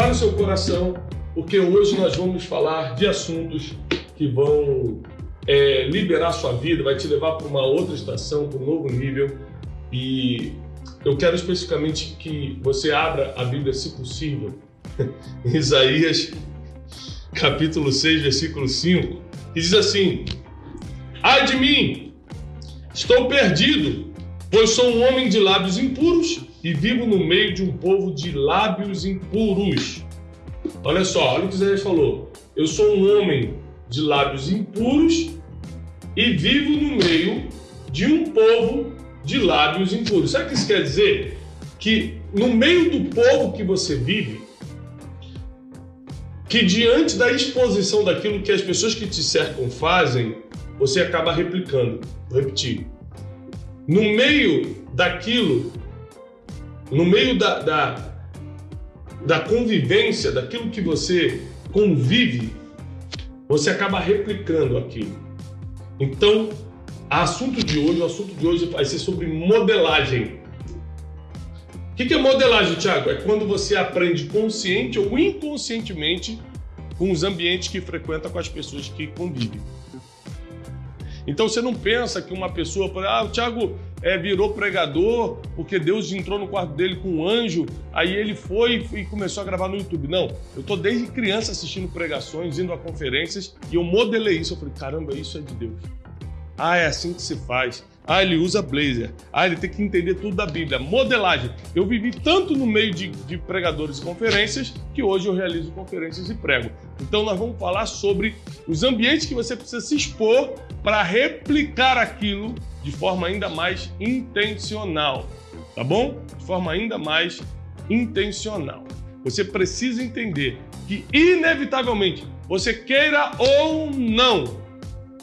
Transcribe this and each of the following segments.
prepare o seu coração, porque hoje nós vamos falar de assuntos que vão é, liberar sua vida, vai te levar para uma outra estação, para um novo nível. E eu quero especificamente que você abra a Bíblia, se possível, em Isaías, capítulo 6, versículo 5, que diz assim: Ai de mim, estou perdido, pois sou um homem de lábios impuros e vivo no meio de um povo de lábios impuros. Olha só, olha o que Isaías falou. Eu sou um homem de lábios impuros e vivo no meio de um povo de lábios impuros. Sabe o que isso quer dizer? Que no meio do povo que você vive, que diante da exposição daquilo que as pessoas que te cercam fazem, você acaba replicando. Vou repetir. No meio daquilo, no meio da, da, da convivência, daquilo que você convive, você acaba replicando aquilo. Então, o assunto de hoje, o assunto de hoje vai ser sobre modelagem. O que é modelagem, Thiago? É quando você aprende consciente ou inconscientemente com os ambientes que frequenta, com as pessoas que convivem. Então você não pensa que uma pessoa, ah, o Thiago é, virou pregador porque Deus entrou no quarto dele com um anjo, aí ele foi e começou a gravar no YouTube. Não, eu tô desde criança assistindo pregações, indo a conferências e eu modelei isso. Eu falei, caramba, isso é de Deus. Ah, é assim que se faz. Ah, ele usa blazer. Ah, ele tem que entender tudo da Bíblia. Modelagem. Eu vivi tanto no meio de, de, pregadores e conferências que hoje eu realizo conferências e prego. Então nós vamos falar sobre os ambientes que você precisa se expor para replicar aquilo de forma ainda mais intencional. Tá bom? De forma ainda mais intencional. Você precisa entender que, inevitavelmente, você queira ou não,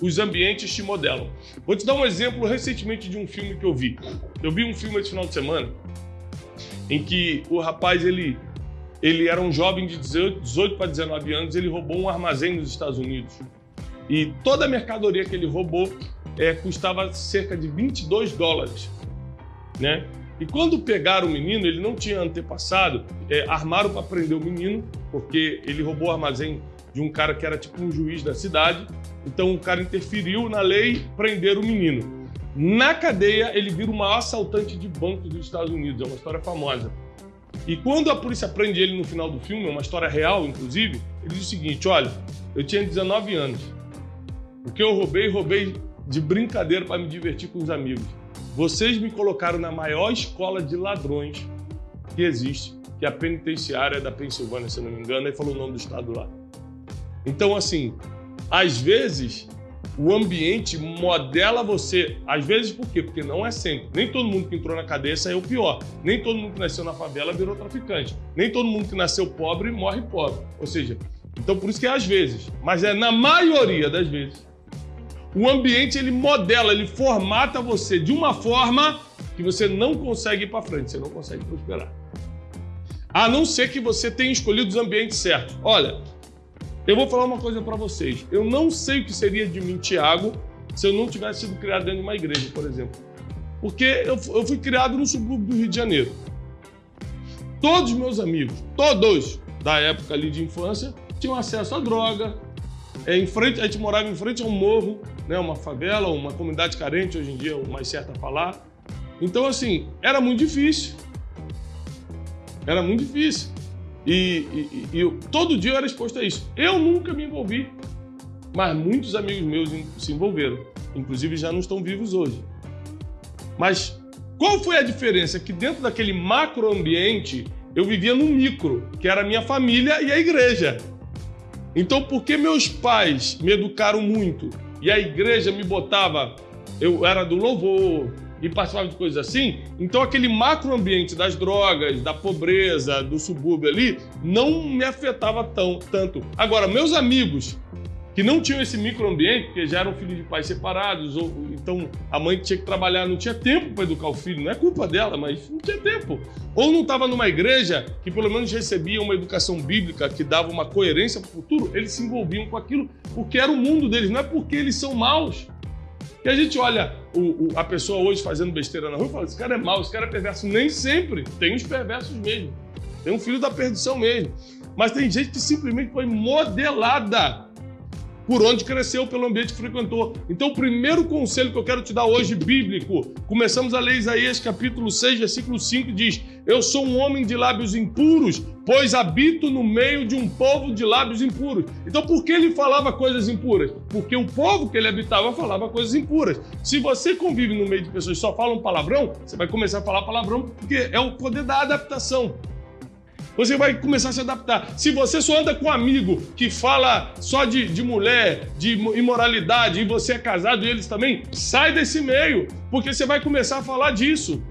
os ambientes te modelam. Vou te dar um exemplo recentemente de um filme que eu vi. Eu vi um filme esse final de semana em que o rapaz ele ele era um jovem de 18, 18 para 19 anos, ele roubou um armazém nos Estados Unidos. E toda a mercadoria que ele roubou é, custava cerca de 22 dólares, né? E quando pegaram o menino, ele não tinha antepassado, é, armaram para prender o menino, porque ele roubou o armazém de um cara que era tipo um juiz da cidade. Então o cara interferiu na lei, prenderam o menino. Na cadeia, ele vira o maior assaltante de banco dos Estados Unidos. É uma história famosa. E quando a polícia prende ele no final do filme, é uma história real, inclusive, ele diz o seguinte: olha, eu tinha 19 anos. O que eu roubei, roubei de brincadeira para me divertir com os amigos. Vocês me colocaram na maior escola de ladrões que existe, que é a penitenciária da Pensilvânia, se não me engano, aí falou o nome do estado lá. Então, assim, às vezes o ambiente modela você. Às vezes por quê? Porque não é sempre. Nem todo mundo que entrou na cadeia saiu pior. Nem todo mundo que nasceu na favela virou traficante. Nem todo mundo que nasceu pobre morre pobre. Ou seja, então por isso que é às vezes. Mas é na maioria das vezes. O ambiente ele modela, ele formata você de uma forma que você não consegue ir para frente, você não consegue prosperar. A não ser que você tenha escolhido os ambientes certos. Olha, eu vou falar uma coisa para vocês. Eu não sei o que seria de mim, Tiago, se eu não tivesse sido criado dentro de uma igreja, por exemplo. Porque eu, eu fui criado no subúrbio do Rio de Janeiro. Todos meus amigos, todos da época ali de infância, tinham acesso à droga. É, em frente, a gente morava em frente a um morro, né, uma favela, uma comunidade carente, hoje em dia o mais certo a falar. Então, assim, era muito difícil. Era muito difícil. E, e, e eu, todo dia eu era exposto a isso. Eu nunca me envolvi, mas muitos amigos meus se envolveram. Inclusive já não estão vivos hoje. Mas qual foi a diferença? Que dentro daquele macro ambiente eu vivia no micro, que era a minha família e a igreja. Então, porque meus pais me educaram muito e a igreja me botava, eu era do louvor, e participava de coisas assim, então aquele macro ambiente das drogas, da pobreza, do subúrbio ali, não me afetava tão, tanto. Agora, meus amigos que não tinham esse microambiente, porque já eram filhos de pais separados, ou então a mãe tinha que trabalhar, não tinha tempo para educar o filho, não é culpa dela, mas não tinha tempo. Ou não estava numa igreja que pelo menos recebia uma educação bíblica que dava uma coerência para o futuro, eles se envolviam com aquilo porque era o mundo deles, não é porque eles são maus. E a gente olha o, o, a pessoa hoje fazendo besteira na rua e fala: esse cara é mau, esse cara é perverso. Nem sempre. Tem os perversos mesmo. Tem um filho da perdição mesmo. mas tem gente que simplesmente foi modelada por onde cresceu, pelo ambiente que frequentou. Então, o primeiro conselho que eu quero te dar hoje, bíblico, começamos a ler Isaías capítulo 6, versículo 5, diz: Eu sou um homem de lábios impuros, pois habito no meio de um povo de lábios impuros. Então, por que ele falava coisas impuras? Porque o povo que ele habitava falava coisas impuras. Se você convive no meio de pessoas que só falam palavrão, você vai começar a falar palavrão, porque é o poder da adaptação. Você vai começar a se adaptar. Se você só anda com um amigo que fala só de, de mulher, de imoralidade, e você é casado e eles também, sai desse meio, porque você vai começar a falar disso.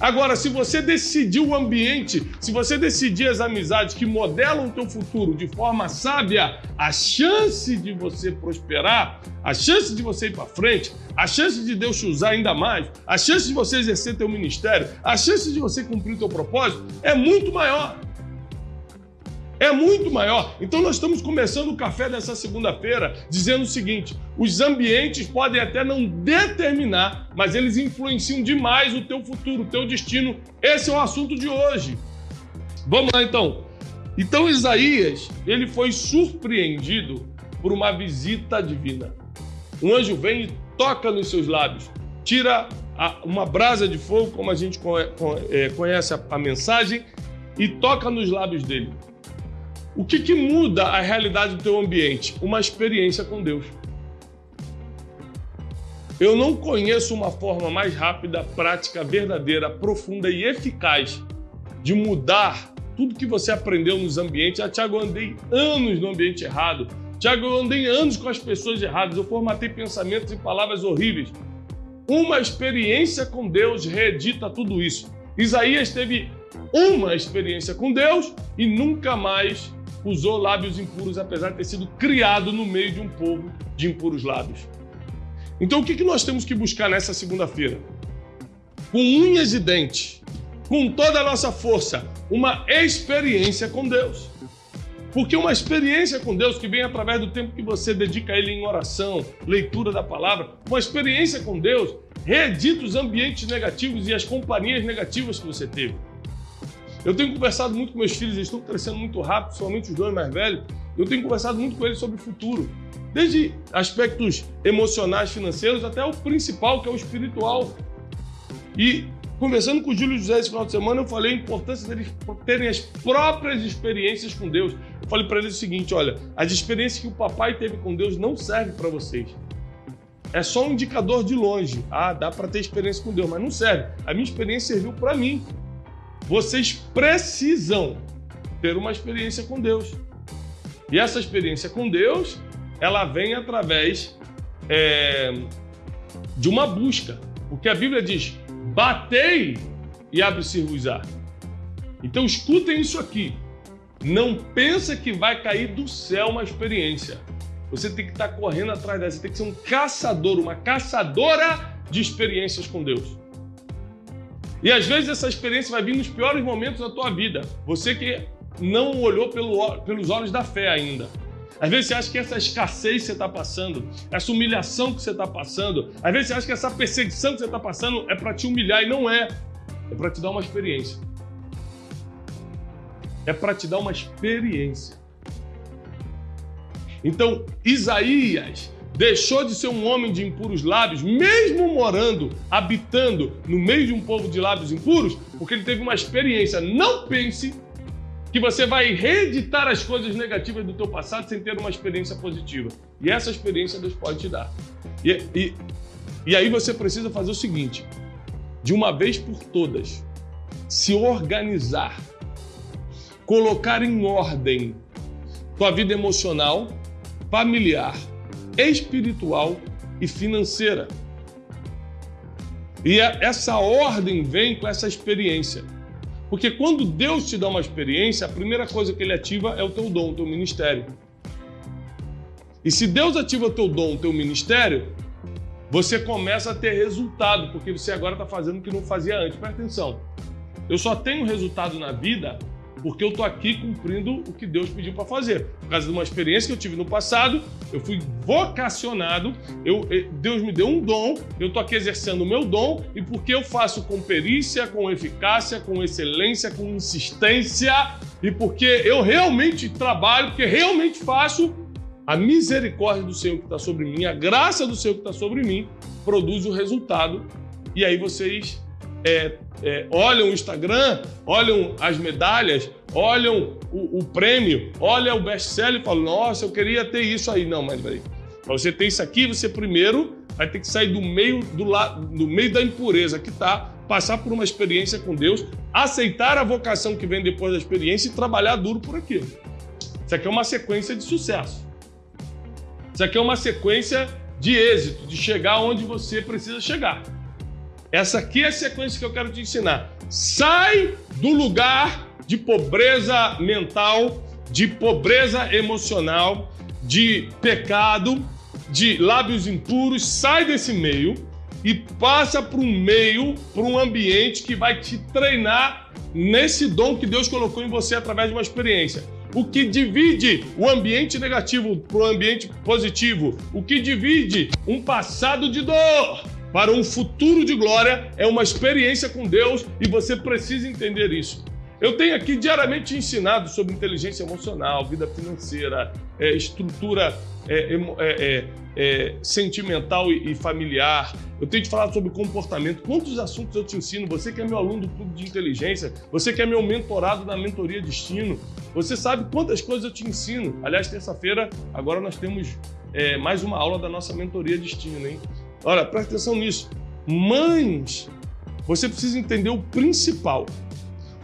Agora, se você decidir o ambiente, se você decidir as amizades que modelam o teu futuro de forma sábia, a chance de você prosperar, a chance de você ir para frente, a chance de Deus te usar ainda mais, a chance de você exercer teu ministério, a chance de você cumprir teu propósito é muito maior é muito maior. Então nós estamos começando o café dessa segunda-feira dizendo o seguinte: os ambientes podem até não determinar, mas eles influenciam demais o teu futuro, o teu destino. Esse é o assunto de hoje. Vamos lá então. Então Isaías, ele foi surpreendido por uma visita divina. Um anjo vem e toca nos seus lábios, tira uma brasa de fogo, como a gente é, conhece a mensagem, e toca nos lábios dele. O que, que muda a realidade do teu ambiente? Uma experiência com Deus. Eu não conheço uma forma mais rápida, prática, verdadeira, profunda e eficaz de mudar tudo que você aprendeu nos ambientes. Ah, Tiago, eu andei anos no ambiente errado. Tiago, eu andei anos com as pessoas erradas. Eu formatei pensamentos e palavras horríveis. Uma experiência com Deus reedita tudo isso. Isaías teve uma experiência com Deus e nunca mais usou lábios impuros, apesar de ter sido criado no meio de um povo de impuros lábios. Então, o que nós temos que buscar nessa segunda-feira? Com unhas e dentes, com toda a nossa força, uma experiência com Deus. Porque uma experiência com Deus que vem através do tempo que você dedica a Ele em oração, leitura da palavra, uma experiência com Deus reedita os ambientes negativos e as companhias negativas que você teve. Eu tenho conversado muito com meus filhos, eles estão crescendo muito rápido, somente os dois mais velhos. Eu tenho conversado muito com eles sobre o futuro, desde aspectos emocionais, financeiros, até o principal, que é o espiritual. E conversando com o Júlio José esse final de semana, eu falei a importância deles terem as próprias experiências com Deus. Eu falei para eles o seguinte: olha, as experiências que o papai teve com Deus não servem para vocês. É só um indicador de longe. Ah, dá para ter experiência com Deus, mas não serve. A minha experiência serviu para mim. Vocês precisam ter uma experiência com Deus. E essa experiência com Deus, ela vem através é, de uma busca. Porque a Bíblia diz: batei e abre-se-vos-á. Então escutem isso aqui. Não pensa que vai cair do céu uma experiência. Você tem que estar correndo atrás dessa. Você tem que ser um caçador, uma caçadora de experiências com Deus. E às vezes essa experiência vai vir nos piores momentos da tua vida. Você que não olhou pelo, pelos olhos da fé ainda. Às vezes você acha que essa escassez que você está passando, essa humilhação que você está passando, às vezes você acha que essa perseguição que você está passando é para te humilhar e não é. É para te dar uma experiência. É para te dar uma experiência. Então, Isaías deixou de ser um homem de impuros lábios, mesmo morando, habitando no meio de um povo de lábios impuros, porque ele teve uma experiência. Não pense que você vai reeditar as coisas negativas do teu passado sem ter uma experiência positiva. E essa experiência Deus pode te dar. E, e, e aí você precisa fazer o seguinte: de uma vez por todas, se organizar, colocar em ordem tua vida emocional, familiar, espiritual e financeira. E é, essa ordem vem com essa experiência. Porque quando Deus te dá uma experiência, a primeira coisa que ele ativa é o teu dom, o teu ministério. E se Deus ativa o teu dom, o teu ministério, você começa a ter resultado, porque você agora está fazendo o que não fazia antes. Presta atenção. Eu só tenho resultado na vida porque eu estou aqui cumprindo o que Deus pediu para fazer. Por causa de uma experiência que eu tive no passado, eu fui vocacionado, eu, eh, Deus me deu um dom, eu estou aqui exercendo o meu dom, e porque eu faço com perícia, com eficácia, com excelência, com insistência, e porque eu realmente trabalho, porque realmente faço, a misericórdia do Senhor que está sobre mim, a graça do Senhor que está sobre mim, produz o resultado. E aí vocês é, é, olham o Instagram, olham as medalhas, olham o, o prêmio, olham o best-seller e falam: Nossa, eu queria ter isso aí. Não, mas peraí. Para você ter isso aqui, você primeiro vai ter que sair do meio, do, lado, do meio da impureza que está, passar por uma experiência com Deus, aceitar a vocação que vem depois da experiência e trabalhar duro por aquilo. Isso aqui é uma sequência de sucesso. Isso aqui é uma sequência de êxito, de chegar onde você precisa chegar. Essa aqui é a sequência que eu quero te ensinar. Sai do lugar de pobreza mental, de pobreza emocional, de pecado, de lábios impuros, sai desse meio e passa para um meio, para um ambiente que vai te treinar nesse dom que Deus colocou em você através de uma experiência. O que divide o ambiente negativo para o ambiente positivo, o que divide um passado de dor para um futuro de glória é uma experiência com Deus e você precisa entender isso. Eu tenho aqui diariamente ensinado sobre inteligência emocional, vida financeira, é, estrutura é, é, é, é sentimental e, e, familiar. Eu tenho te falado sobre comportamento. Quantos assuntos eu te ensino? Você que é meu aluno do clube de inteligência, você que é meu mentorado na mentoria destino, você sabe quantas coisas eu te ensino. Aliás, terça-feira, agora nós temos é, mais uma aula da nossa mentoria destino, hein? Olha, presta atenção nisso. Mães, você precisa entender o principal.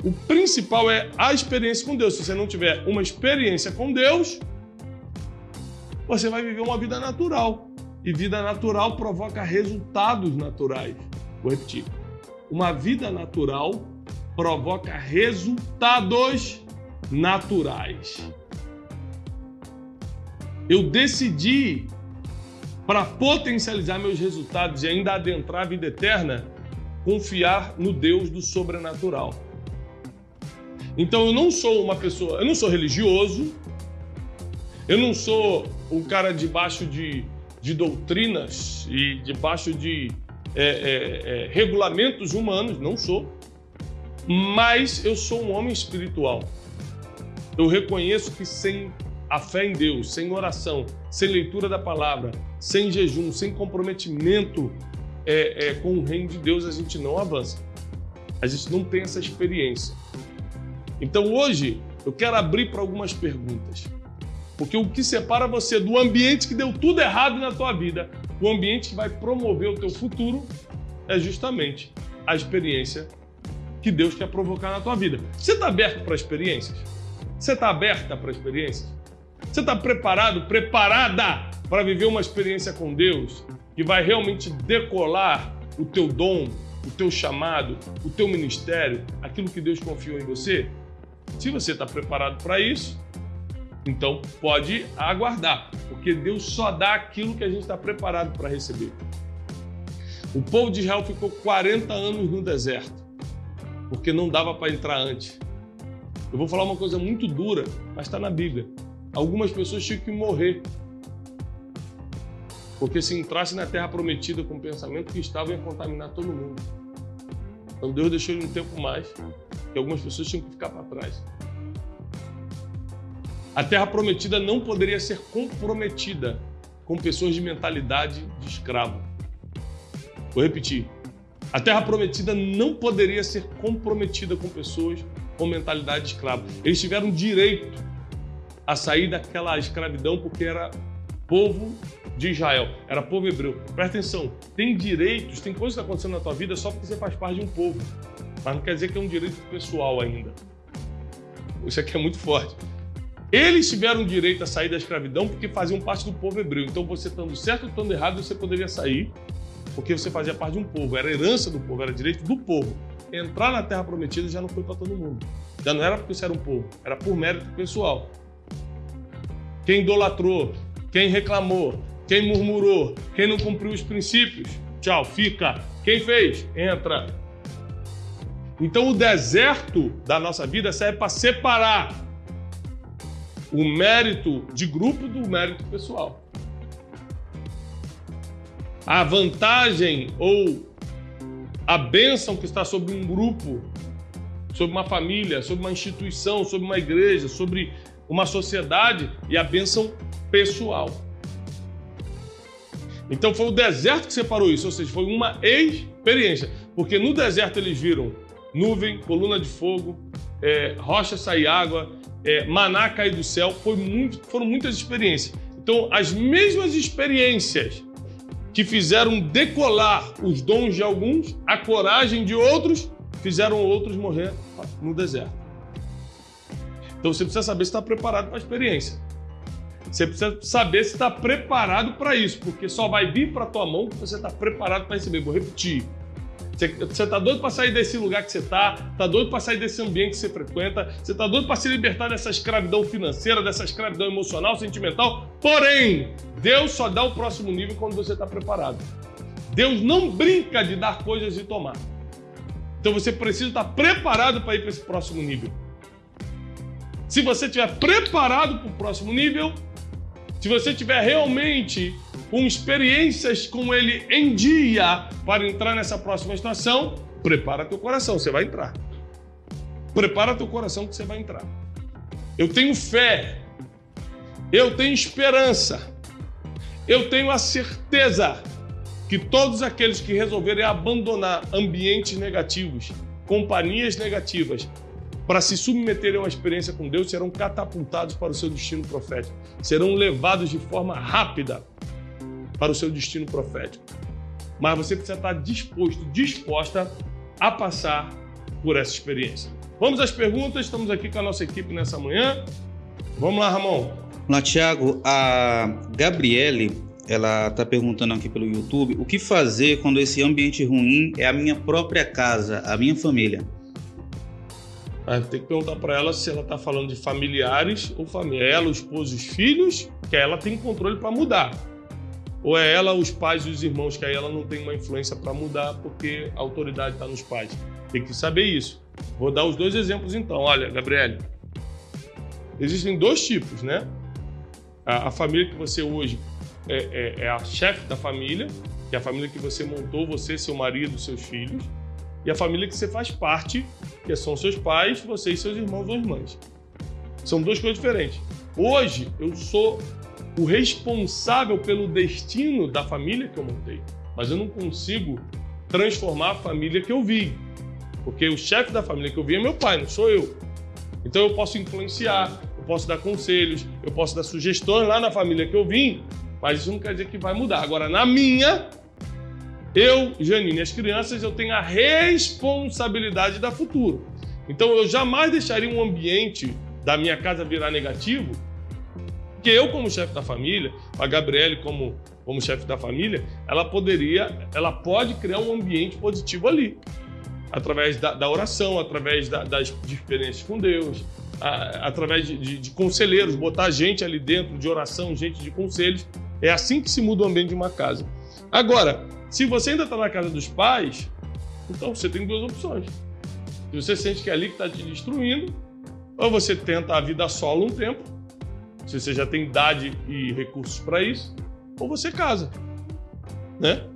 O principal é a experiência com Deus. Se você não tiver uma experiência com Deus, você vai viver uma vida natural. E vida natural provoca resultados naturais. Vou repetir. Uma vida natural provoca resultados naturais. Eu decidi para potencializar meus resultados e ainda adentrar a vida eterna, confiar no Deus do sobrenatural. Então eu não sou uma pessoa, eu não sou religioso, eu não sou um cara debaixo de, de doutrinas e debaixo de é, é, é, regulamentos humanos, não sou, mas eu sou um homem espiritual. Eu reconheço que sem a fé em Deus, sem oração, sem leitura da palavra, sem jejum, sem comprometimento é, é, com o reino de Deus, a gente não avança. A gente não tem essa experiência. Então hoje eu quero abrir para algumas perguntas. Porque o que separa você do ambiente que deu tudo errado na tua vida, o ambiente que vai promover o teu futuro, é justamente a experiência que Deus quer provocar na tua vida. Você está aberto para experiências? Você está aberta para experiências? Você está preparado, preparada para viver uma experiência com Deus que vai realmente decolar o teu dom, o teu chamado, o teu ministério, aquilo que Deus confiou em você? Se você está preparado para isso, então pode aguardar, porque Deus só dá aquilo que a gente está preparado para receber. O povo de Israel ficou 40 anos no deserto, porque não dava para entrar antes. Eu vou falar uma coisa muito dura, mas está na Bíblia. Algumas pessoas tinham que morrer. Porque se entrasse na terra prometida com o pensamento que estava, ia contaminar todo mundo. Então Deus deixou ele um tempo mais, que algumas pessoas tinham que ficar para trás. A terra prometida não poderia ser comprometida com pessoas de mentalidade de escravo. Vou repetir. A terra prometida não poderia ser comprometida com pessoas com mentalidade de escravo. Eles tiveram direito a sair daquela escravidão porque era povo de Israel, era povo hebreu. Presta atenção, tem direitos, tem coisas que estão acontecendo na tua vida só porque você faz parte de um povo. Mas não quer dizer que é um direito pessoal ainda. Isso aqui é muito forte. Eles tiveram direito a sair da escravidão porque faziam parte do povo hebreu. Então, você estando certo ou estando errado, você poderia sair porque você fazia parte de um povo. Era herança do povo, era direito do povo. Entrar na terra prometida já não foi para todo mundo. Já não era porque você era um povo, era por mérito pessoal quem idolatrou, quem reclamou, quem murmurou, quem não cumpriu os princípios, tchau, fica. Quem fez, entra. Então o deserto da nossa vida serve para separar o mérito de grupo do mérito pessoal. A vantagem ou a bênção que está sobre um grupo sobre uma família, sobre uma instituição, sobre uma igreja, sobre uma sociedade e a bênção pessoal. Então foi o deserto que separou isso, ou seja, foi uma experiência. Porque no deserto eles viram nuvem, coluna de fogo, é, rocha sair água, é, maná cair do céu. Muito, foram muitas experiências. Então, as mesmas experiências que fizeram decolar os dons de alguns, a coragem de outros, fizeram outros morrer no deserto. Então você precisa saber se está preparado para a experiência. Você precisa saber se está preparado para isso, porque só vai vir para a tua mão que você está preparado para receber. Vou repetir. Você está doido para sair desse lugar que você está, está doido para sair desse ambiente que você frequenta, você está doido para se libertar dessa escravidão financeira, dessa escravidão emocional, sentimental. Porém, Deus só dá o próximo nível quando você está preparado. Deus não brinca de dar coisas e tomar. Então você precisa estar preparado para ir para esse próximo nível. Se você estiver preparado para o próximo nível, se você tiver realmente com experiências com ele em dia para entrar nessa próxima estação, prepara teu coração, você vai entrar. Prepara teu coração que você vai entrar. Eu tenho fé. Eu tenho esperança. Eu tenho a certeza que todos aqueles que resolverem abandonar ambientes negativos, companhias negativas, para se submeterem a uma experiência com Deus, serão catapultados para o seu destino profético, serão levados de forma rápida para o seu destino profético. Mas você precisa estar disposto, disposta a passar por essa experiência. Vamos às perguntas, estamos aqui com a nossa equipe nessa manhã. Vamos lá, Ramon. Olá, Tiago. A Gabriele, ela está perguntando aqui pelo YouTube, o que fazer quando esse ambiente ruim é a minha própria casa, a minha família? Tem que perguntar para ela se ela está falando de familiares ou família. É ela, o esposo, os filhos, que ela tem controle para mudar. Ou é ela, os pais e os irmãos, que aí ela não tem uma influência para mudar porque a autoridade está nos pais. Tem que saber isso. Vou dar os dois exemplos então. Olha, Gabriele, existem dois tipos, né? A, a família que você hoje é, é, é a chefe da família, que é a família que você montou, você, seu marido, seus filhos e a família que você faz parte, que são seus pais, você e seus irmãos ou irmãs. São duas coisas diferentes. Hoje eu sou o responsável pelo destino da família que eu montei, mas eu não consigo transformar a família que eu vi, porque o chefe da família que eu vi é meu pai, não sou eu. Então eu posso influenciar, eu posso dar conselhos, eu posso dar sugestões lá na família que eu vim, mas isso não quer dizer que vai mudar. Agora, na minha, eu, Janine, as crianças, eu tenho a responsabilidade da futuro. Então eu jamais deixaria um ambiente da minha casa virar negativo, porque eu, como chefe da família, a Gabriele como, como chefe da família, ela poderia, ela pode criar um ambiente positivo ali. Através da, da oração, através da, das experiências com Deus, a, através de, de, de conselheiros, botar gente ali dentro de oração, gente de conselhos. É assim que se muda o ambiente de uma casa. Agora, se você ainda está na casa dos pais, então você tem duas opções. Se você sente que é ali que está te destruindo, ou você tenta a vida solo um tempo, se você já tem idade e recursos para isso, ou você casa, né?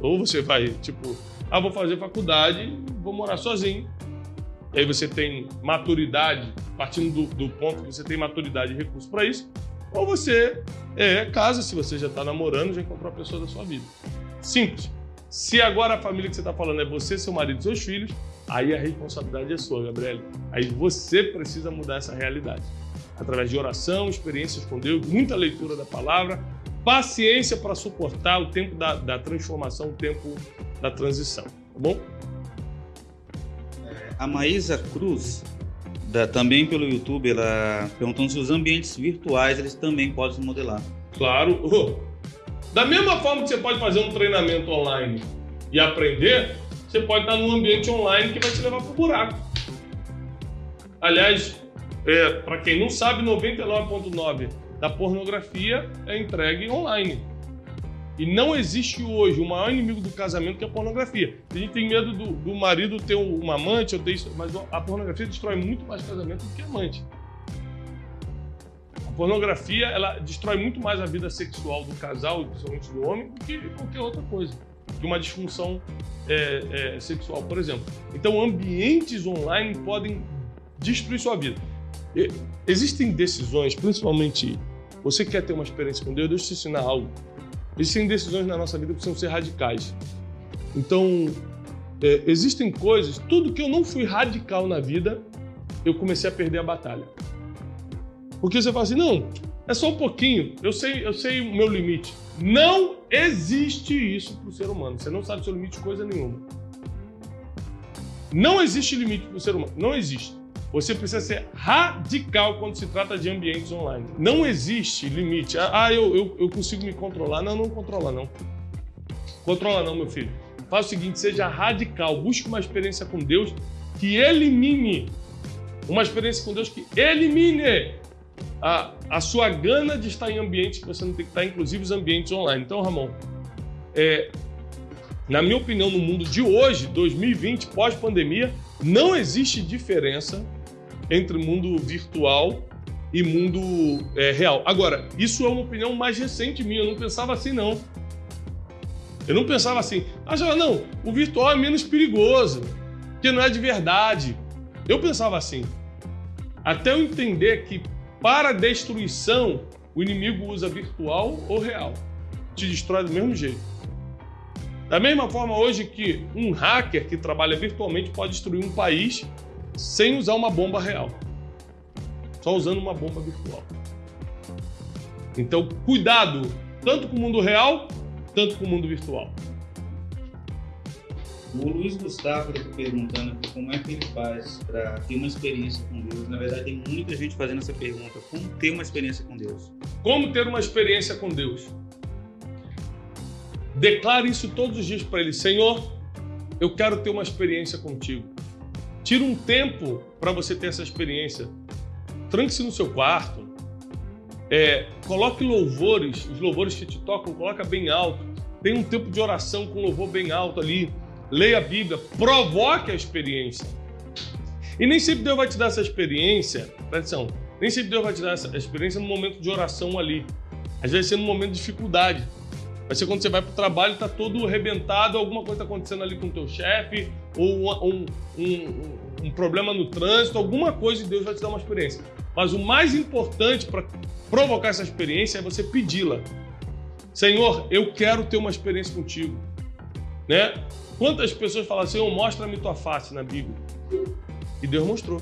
Ou você vai, tipo, ah, vou fazer faculdade, vou morar sozinho. E aí você tem maturidade, partindo do, do ponto que você tem maturidade e recursos para isso, ou você é, casa se você já está namorando, já encontrou a pessoa da sua vida. Simples. Se agora a família que você está falando é você, seu marido e seus filhos, aí a responsabilidade é sua, Gabriel. Aí você precisa mudar essa realidade. Através de oração, experiências com Deus, muita leitura da palavra, paciência para suportar o tempo da, da, transformação, o tempo da transição. Tá bom? A Maísa Cruz, da, também pelo YouTube, ela perguntando se os ambientes virtuais eles também podem se modelar. Claro. Oh da mesma forma que você pode fazer um treinamento online e aprender, você pode estar num ambiente online que vai te levar para o buraco. Aliás, é, para quem não sabe, 99,9% da pornografia é entregue online. E não existe hoje o maior inimigo do casamento que é a pornografia. A gente tem medo do, do marido ter uma amante, ter, mas a pornografia destrói muito mais casamento do que amante pornografia ela destrói muito mais a vida sexual do casal, principalmente do homem, do que qualquer outra coisa. que uma disfunção é, é, sexual, por exemplo. Então, ambientes online podem destruir sua vida. E, existem decisões, principalmente você quer ter uma experiência com Deus, eu te ensinar algo. Existem decisões na nossa vida que precisam ser radicais. Então, é, existem coisas, tudo que eu não fui radical na vida, eu comecei a perder a batalha. Porque você fala assim, não, é só um pouquinho, eu sei, eu sei o meu limite. Não existe isso para o ser humano. Você não sabe o seu limite de coisa nenhuma. Não existe limite para o ser humano. Não existe. Você precisa ser radical quando se trata de ambientes online. Não existe limite. Ah, eu, eu, eu consigo me controlar. Não, não controla não. Controla não, meu filho. Faça o seguinte, seja radical. Busque uma experiência com Deus que elimine. Uma experiência com Deus que elimine a, a sua gana de estar em ambientes que você não tem que estar, inclusive os ambientes online. Então, Ramon, é, na minha opinião, no mundo de hoje, 2020, pós-pandemia, não existe diferença entre mundo virtual e mundo é, real. Agora, isso é uma opinião mais recente minha, eu não pensava assim, não. Eu não pensava assim, ah, não, o virtual é menos perigoso, porque não é de verdade. Eu pensava assim. Até eu entender que para destruição, o inimigo usa virtual ou real. Te destrói do mesmo jeito. Da mesma forma, hoje, que um hacker que trabalha virtualmente pode destruir um país sem usar uma bomba real. Só usando uma bomba virtual. Então, cuidado, tanto com o mundo real, tanto com o mundo virtual. O Luiz Gustavo está perguntando como é que ele faz para ter uma experiência com Deus. Na verdade, tem muita gente fazendo essa pergunta. Como ter uma experiência com Deus? Como ter uma experiência com Deus? Declare isso todos os dias para ele: Senhor, eu quero ter uma experiência contigo. Tira um tempo para você ter essa experiência. Tranque-se no seu quarto. É, coloque louvores, os louvores que te tocam, coloca bem alto. Tem um tempo de oração com louvor bem alto ali leia a Bíblia, provoque a experiência. E nem sempre Deus vai te dar essa experiência, atenção, nem sempre Deus vai te dar essa experiência no momento de oração ali. Às vezes vai ser no momento de dificuldade. Vai ser quando você vai para o trabalho está todo arrebentado, alguma coisa está acontecendo ali com o teu chefe, ou um, um, um, problema no trânsito, alguma coisa e Deus vai te dar uma experiência. Mas o mais importante para provocar essa experiência é você pedi-la. Senhor, eu quero ter uma experiência contigo. Né? Quantas pessoas falam assim, oh, mostra-me tua face na Bíblia? E Deus mostrou.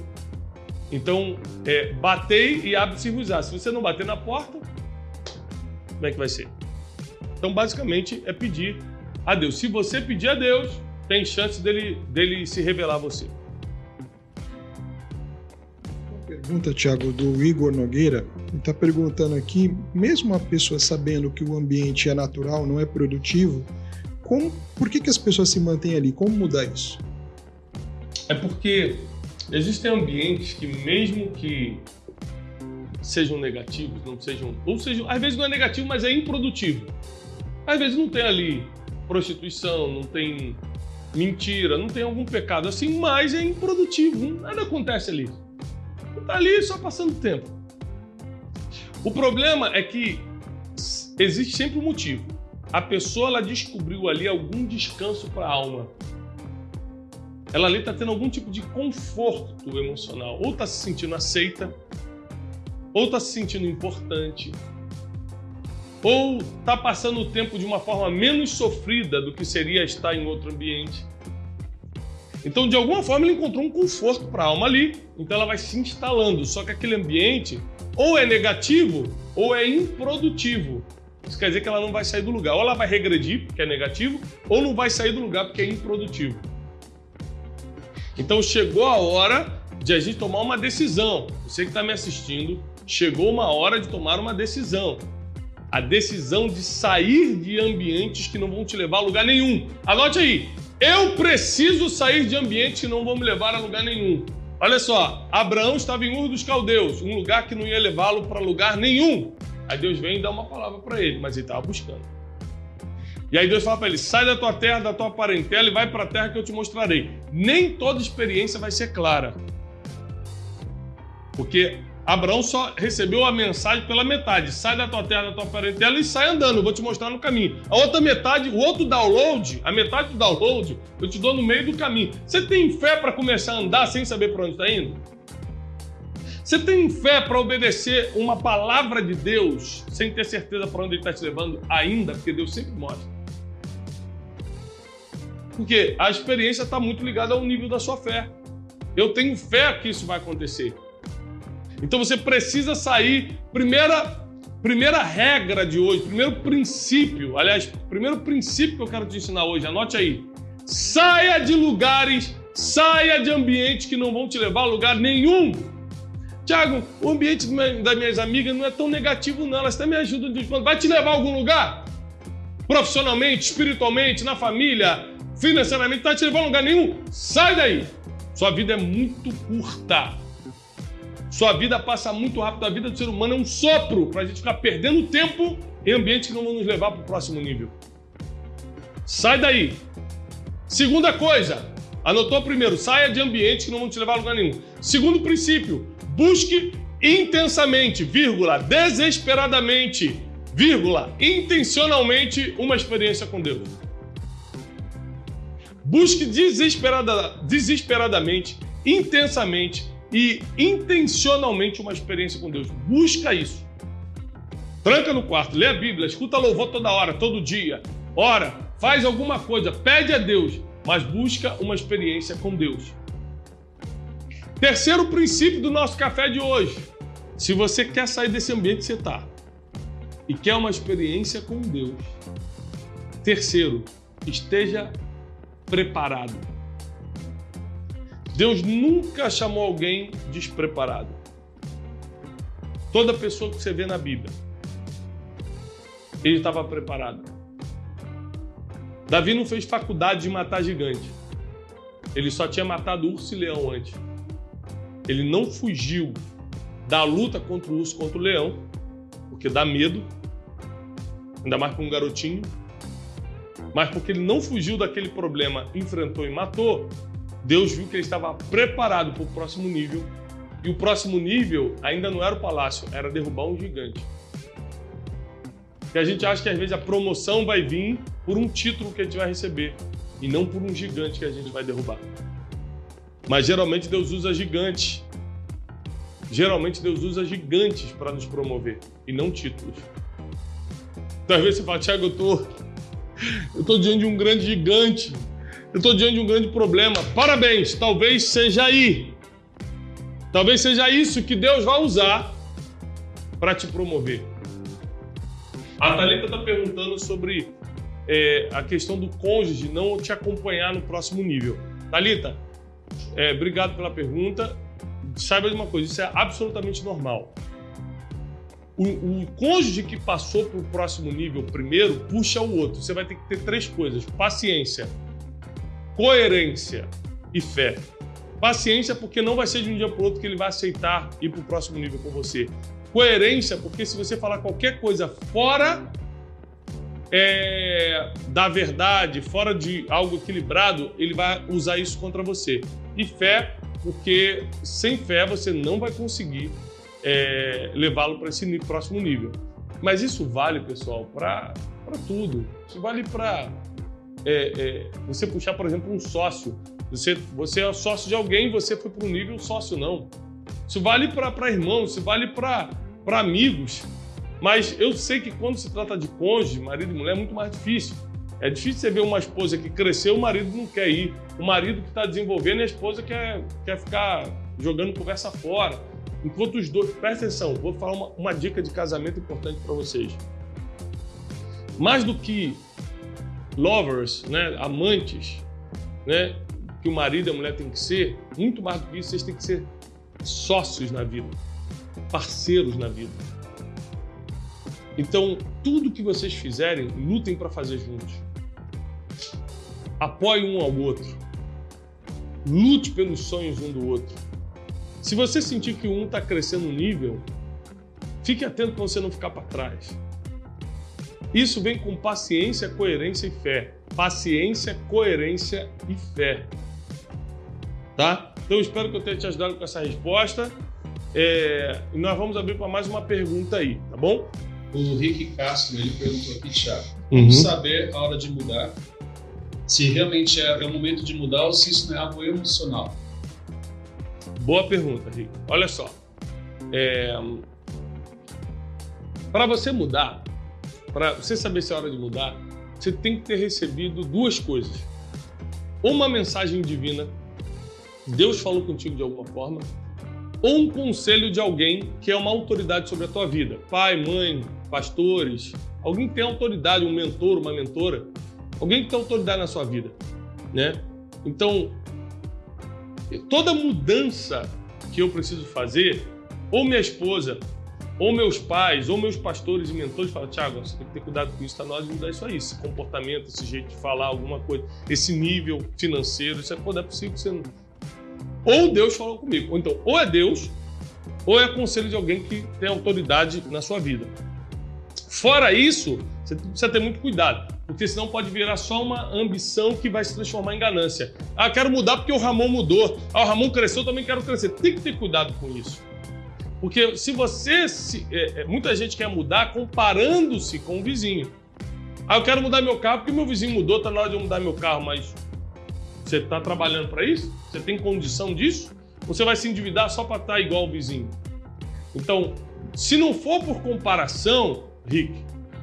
Então, é, batei e abre-se vos Se você não bater na porta, como é que vai ser? Então, basicamente, é pedir a Deus. Se você pedir a Deus, tem chance dele, dele se revelar a você. Pergunta, Tiago, do Igor Nogueira. Ele está perguntando aqui, mesmo a pessoa sabendo que o ambiente é natural, não é produtivo, como, por que, que as pessoas se mantêm ali? Como mudar isso? É porque existem ambientes que, mesmo que sejam negativos, não sejam. Ou sejam, às vezes não é negativo, mas é improdutivo. Às vezes não tem ali prostituição, não tem mentira, não tem algum pecado assim, mas é improdutivo. Nada acontece ali. Está ali só passando tempo. O problema é que existe sempre um motivo a pessoa ela descobriu ali algum descanso para a alma. Ela ali está tendo algum tipo de conforto emocional. Ou está se sentindo aceita, ou está se sentindo importante, ou está passando o tempo de uma forma menos sofrida do que seria estar em outro ambiente. Então, de alguma forma, ela encontrou um conforto para a alma ali, então ela vai se instalando. Só que aquele ambiente ou é negativo ou é improdutivo. Isso quer dizer que ela não vai sair do lugar. Ou ela vai regredir, porque é negativo, ou não vai sair do lugar, porque é improdutivo. Então chegou a hora de a gente tomar uma decisão. Você que está me assistindo, chegou uma hora de tomar uma decisão. A decisão de sair de ambientes que não vão te levar a lugar nenhum. Anote aí. Eu preciso sair de ambientes que não vão me levar a lugar nenhum. Olha só, Abraão estava em Ur dos Caldeus, um lugar que não ia levá-lo para lugar nenhum. Aí Deus vem e dá uma palavra para ele, mas ele estava buscando. E aí Deus fala para ele: sai da tua terra, da tua parentela e vai para a terra que eu te mostrarei. Nem toda experiência vai ser clara. Porque Abraão só recebeu a mensagem pela metade. Sai da tua terra, da tua parentela e sai andando. Vou te mostrar no caminho. A outra metade, o outro download, a metade do download, eu te dou no meio do caminho. Você tem fé para começar a andar sem saber para onde está indo? Você tem fé para obedecer uma palavra de Deus sem ter certeza para onde Ele está te levando ainda? Porque Deus sempre mostra. Porque a experiência está muito ligada ao nível da sua fé. Eu tenho fé que isso vai acontecer. Então você precisa sair. Primeira, primeira regra de hoje, primeiro princípio, aliás, primeiro princípio que eu quero te ensinar hoje, anote aí. Saia de lugares, saia de ambientes que não vão te levar a lugar nenhum. Tiago, o ambiente das minhas amigas não é tão negativo, não. Elas até me ajudam de Vai te levar a algum lugar? Profissionalmente, espiritualmente, na família, financeiramente, não vai te levar a lugar nenhum? Sai daí! Sua vida é muito curta. Sua vida passa muito rápido. A vida do ser humano é um sopro para a gente ficar perdendo tempo em ambientes que não vão nos levar para o próximo nível. Sai daí. Segunda coisa, anotou primeiro, saia de ambientes que não vão te levar a lugar nenhum. Segundo princípio, busque intensamente, vírgula, desesperadamente, vírgula, intencionalmente uma experiência com Deus. Busque desesperada, desesperadamente, intensamente e intencionalmente uma experiência com Deus. Busca isso. Tranca no quarto, lê a Bíblia, escuta louvor toda hora, todo dia. Ora, faz alguma coisa, pede a Deus, mas busca uma experiência com Deus. Terceiro princípio do nosso café de hoje. Se você quer sair desse ambiente que você está e quer uma experiência com Deus, terceiro, esteja preparado. Deus nunca chamou alguém despreparado. Toda pessoa que você vê na Bíblia, ele estava preparado. Davi não fez faculdade de matar gigante. Ele só tinha matado urso e leão antes. Ele não fugiu da luta contra o urso, contra o leão, porque dá medo, ainda mais para um garotinho mas porque ele não fugiu daquele problema, enfrentou e matou, Deus viu que ele estava preparado para o próximo nível. E o próximo nível ainda não era o palácio, era derrubar um gigante. E a gente acha que às vezes a promoção vai vir por um título que a gente vai receber e não por um gigante que a gente vai derrubar. Mas geralmente Deus usa gigantes. Geralmente Deus usa gigantes para nos promover e não títulos. Então às vezes você fala, Tiago, eu tô eu estou diante de um grande gigante. Eu estou diante de um grande problema. Parabéns, talvez seja aí. Talvez seja isso que Deus vai usar para te promover. A Thalita está perguntando sobre é, a questão do cônjuge não te acompanhar no próximo nível. Thalita, é, obrigado pela pergunta. Saiba de uma coisa, isso é absolutamente normal o, o cônjuge que passou para o próximo nível primeiro puxa o outro. Você vai ter que ter três coisas: paciência, coerência e fé. Paciência, porque não vai ser de um dia para o outro que ele vai aceitar ir para o próximo nível com você. Coerência, porque se você falar qualquer coisa fora é, da verdade, fora de algo equilibrado, ele vai usar isso contra você. E fé, porque sem fé você não vai conseguir é, levá-lo para esse próximo nível. Mas isso vale, pessoal, para tudo. Isso vale para é, é, você puxar, por exemplo, um sócio. Você, você é sócio de alguém, você foi para um nível sócio, não. Isso vale para irmãos, isso vale para amigos. Mas eu sei que quando se trata de cônjuge, marido e mulher, é muito mais difícil. É difícil você ver uma esposa que cresceu, o marido não quer ir. O marido que está desenvolvendo e a esposa quer, quer ficar jogando conversa fora. Enquanto os dois, presta atenção, vou falar uma, uma dica de casamento importante para vocês. Mais do que lovers, né, amantes, né, que o marido e a mulher têm que ser, muito mais do que isso, vocês têm que ser sócios na vida, parceiros na vida. Então, tudo que vocês fizerem, lutem para fazer juntos. Apoie um ao outro. Lute pelos sonhos um do outro. Se você sentir que um está crescendo um nível, fique atento para você não ficar para trás. Isso vem com paciência, coerência e fé. Paciência, coerência e fé. Tá? Então espero que eu tenha te ajudado com essa resposta. É, nós vamos abrir para mais uma pergunta aí, tá bom? O Rick Castro ele perguntou aqui, Thiago, Uhum. saber a hora de mudar? Se realmente é, é o momento de mudar ou se isso não é algo emocional? Boa pergunta, Rick. Olha só. Para você mudar, para você saber se é hora de mudar, você tem que ter recebido duas coisas. Uma mensagem divina, Deus falou contigo de alguma forma, ou um conselho de alguém que é uma autoridade sobre a tua vida. Pai, mãe, pastores, alguém que tem autoridade, um mentor, uma mentora, alguém que tem autoridade na sua vida, né? Então, toda mudança que eu preciso fazer, ou minha esposa, ou meus pais, ou meus pastores e mentores falam, Tiago, você tem que ter cuidado com isso, tá na hora mudar isso aí, esse comportamento, esse jeito de falar alguma coisa, esse nível financeiro, isso é, pô, não é possível que você não... Ou Deus falou comigo, ou então, ou é Deus, ou é conselho de alguém que tem autoridade na sua vida. Fora isso, você precisa ter muito cuidado, porque senão pode virar só uma ambição que vai se transformar em ganância. Ah, quero mudar porque o Ramon mudou. Ah, o Ramon cresceu, eu também quero crescer. Tem que ter cuidado com isso. Porque se você. Se, é, muita gente quer mudar comparando-se com o vizinho. Ah, eu quero mudar meu carro porque meu vizinho mudou, tá na hora de eu mudar meu carro, mas você está trabalhando para isso? Você tem condição disso? Ou você vai se endividar só para estar igual o vizinho? Então, se não for por comparação, Rick,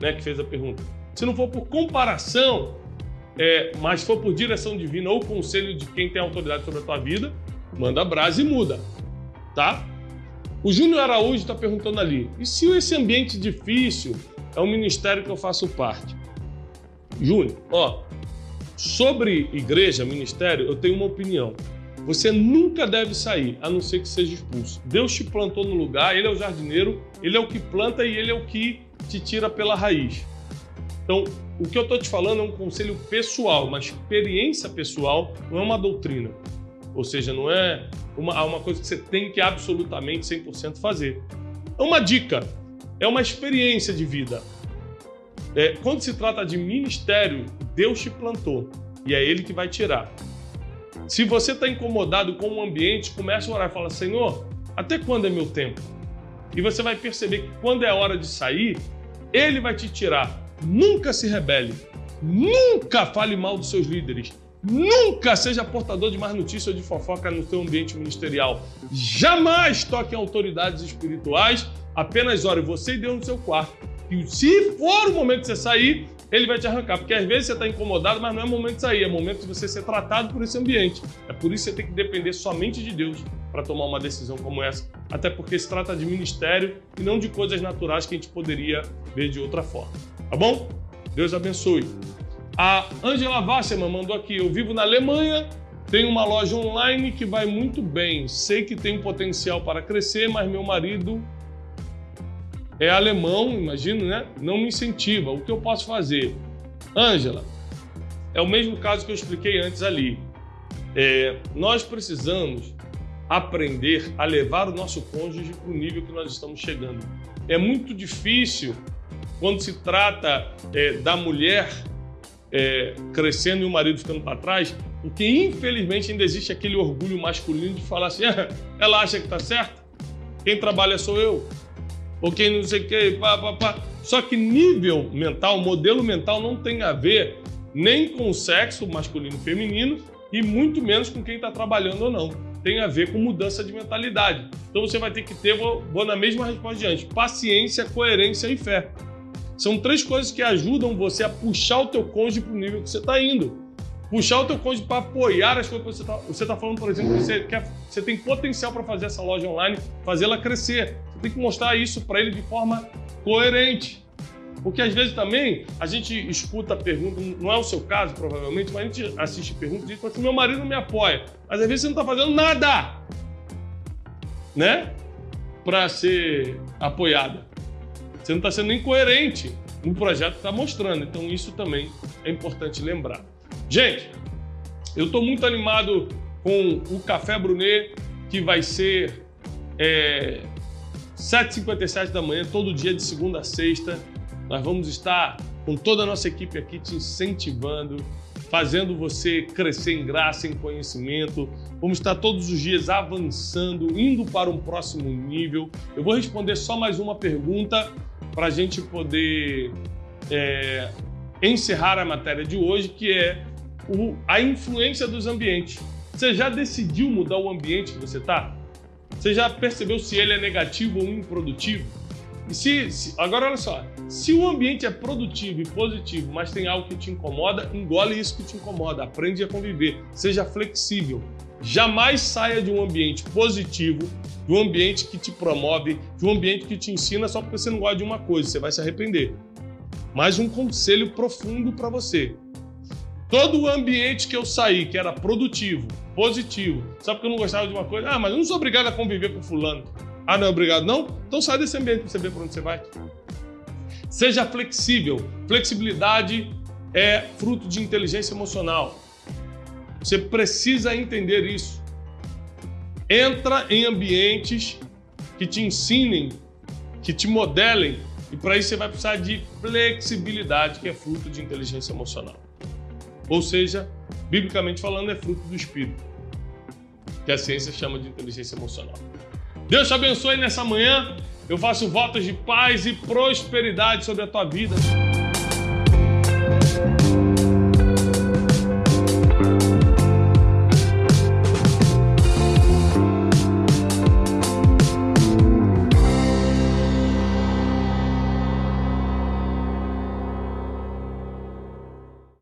né, que fez a pergunta, se não for por comparação, é, mas for por direção divina ou conselho de quem tem autoridade sobre a tua vida, manda brasa e muda, tá? O Júnior Araújo está perguntando ali, e se esse ambiente difícil é um ministério que eu faço parte? Júnior, ó, sobre igreja, ministério, eu tenho uma opinião. Você nunca deve sair, a não ser que seja expulso. Deus te plantou no lugar, Ele é o jardineiro, Ele é o que planta e Ele é o que te tira pela raiz. Então, o que eu estou te falando é um conselho pessoal, uma experiência pessoal, não é uma doutrina. Ou seja, não é uma, uma coisa que você tem que absolutamente 100% fazer. É uma dica, é uma experiência de vida. É, quando se trata de ministério, Deus te plantou e é Ele que vai tirar. Se você está incomodado com o ambiente, comece a orar e fala: Senhor, até quando é meu tempo? E você vai perceber que quando é hora de sair, Ele vai te tirar. Nunca se rebele. Nunca fale mal dos seus líderes. Nunca seja portador de mais notícia ou de fofoca no seu ambiente ministerial. Jamais toque em autoridades espirituais. Apenas ore você e Deus no seu quarto. E se for o momento de você sair, ele vai te arrancar. Porque às vezes você está incomodado, mas não é momento de sair, é momento de você ser tratado por esse ambiente. É por isso que você tem que depender somente de Deus para tomar uma decisão como essa. Até porque se trata de ministério e não de coisas naturais que a gente poderia ver de outra forma. Tá bom? Deus abençoe. A Angela Wasserman mandou aqui: Eu vivo na Alemanha, tenho uma loja online que vai muito bem. Sei que tem potencial para crescer, mas meu marido é alemão, imagino, né? Não me incentiva. O que eu posso fazer? Ângela, é o mesmo caso que eu expliquei antes ali. É, nós precisamos aprender a levar o nosso cônjuge para o nível que nós estamos chegando. É muito difícil quando se trata é, da mulher é, crescendo e o marido ficando para trás, porque infelizmente ainda existe aquele orgulho masculino de falar assim: ah, ela acha que está certo, quem trabalha sou eu, ou quem não sei o que, pá, pá, pá. Só que nível mental, modelo mental não tem a ver nem com o sexo masculino e feminino e muito menos com quem está trabalhando ou não. Tem a ver com mudança de mentalidade. Então você vai ter que ter, vou, vou na mesma resposta de antes, paciência, coerência e fé. São três coisas que ajudam você a puxar o teu cônjuge para o nível que você está indo. Puxar o teu cônjuge para apoiar as coisas que você está você tá falando, por exemplo, que você, quer, você tem potencial para fazer essa loja online, fazê-la crescer. Tem que mostrar isso para ele de forma coerente. Porque às vezes também a gente escuta a pergunta, não é o seu caso provavelmente, mas a gente assiste perguntas e diz assim, meu marido não me apoia. Mas às vezes você não está fazendo nada, né? Para ser apoiada. Você não está sendo nem coerente no projeto está mostrando. Então isso também é importante lembrar. Gente, eu estou muito animado com o Café Brunet, que vai ser é, 7h57 da manhã, todo dia de segunda a sexta. Nós vamos estar com toda a nossa equipe aqui te incentivando, fazendo você crescer em graça, em conhecimento. Vamos estar todos os dias avançando, indo para um próximo nível. Eu vou responder só mais uma pergunta para a gente poder é, encerrar a matéria de hoje, que é o, a influência dos ambientes. Você já decidiu mudar o ambiente que você está? Você já percebeu se ele é negativo ou improdutivo? E se, se, agora olha só, se o ambiente é produtivo e positivo, mas tem algo que te incomoda, engole isso que te incomoda, aprende a conviver, seja flexível. Jamais saia de um ambiente positivo, de um ambiente que te promove, de um ambiente que te ensina só porque você não gosta de uma coisa, você vai se arrepender. Mais um conselho profundo para você. Todo o ambiente que eu saí, que era produtivo, positivo, só porque eu não gostava de uma coisa, ah, mas eu não sou obrigado a conviver com fulano. Ah, não é obrigado, não? Então sai desse ambiente para você ver para onde você vai. Seja flexível. Flexibilidade é fruto de inteligência emocional. Você precisa entender isso. Entra em ambientes que te ensinem, que te modelem, e para isso você vai precisar de flexibilidade, que é fruto de inteligência emocional. Ou seja, biblicamente falando, é fruto do espírito, que a ciência chama de inteligência emocional. Deus te abençoe nessa manhã. Eu faço votos de paz e prosperidade sobre a tua vida.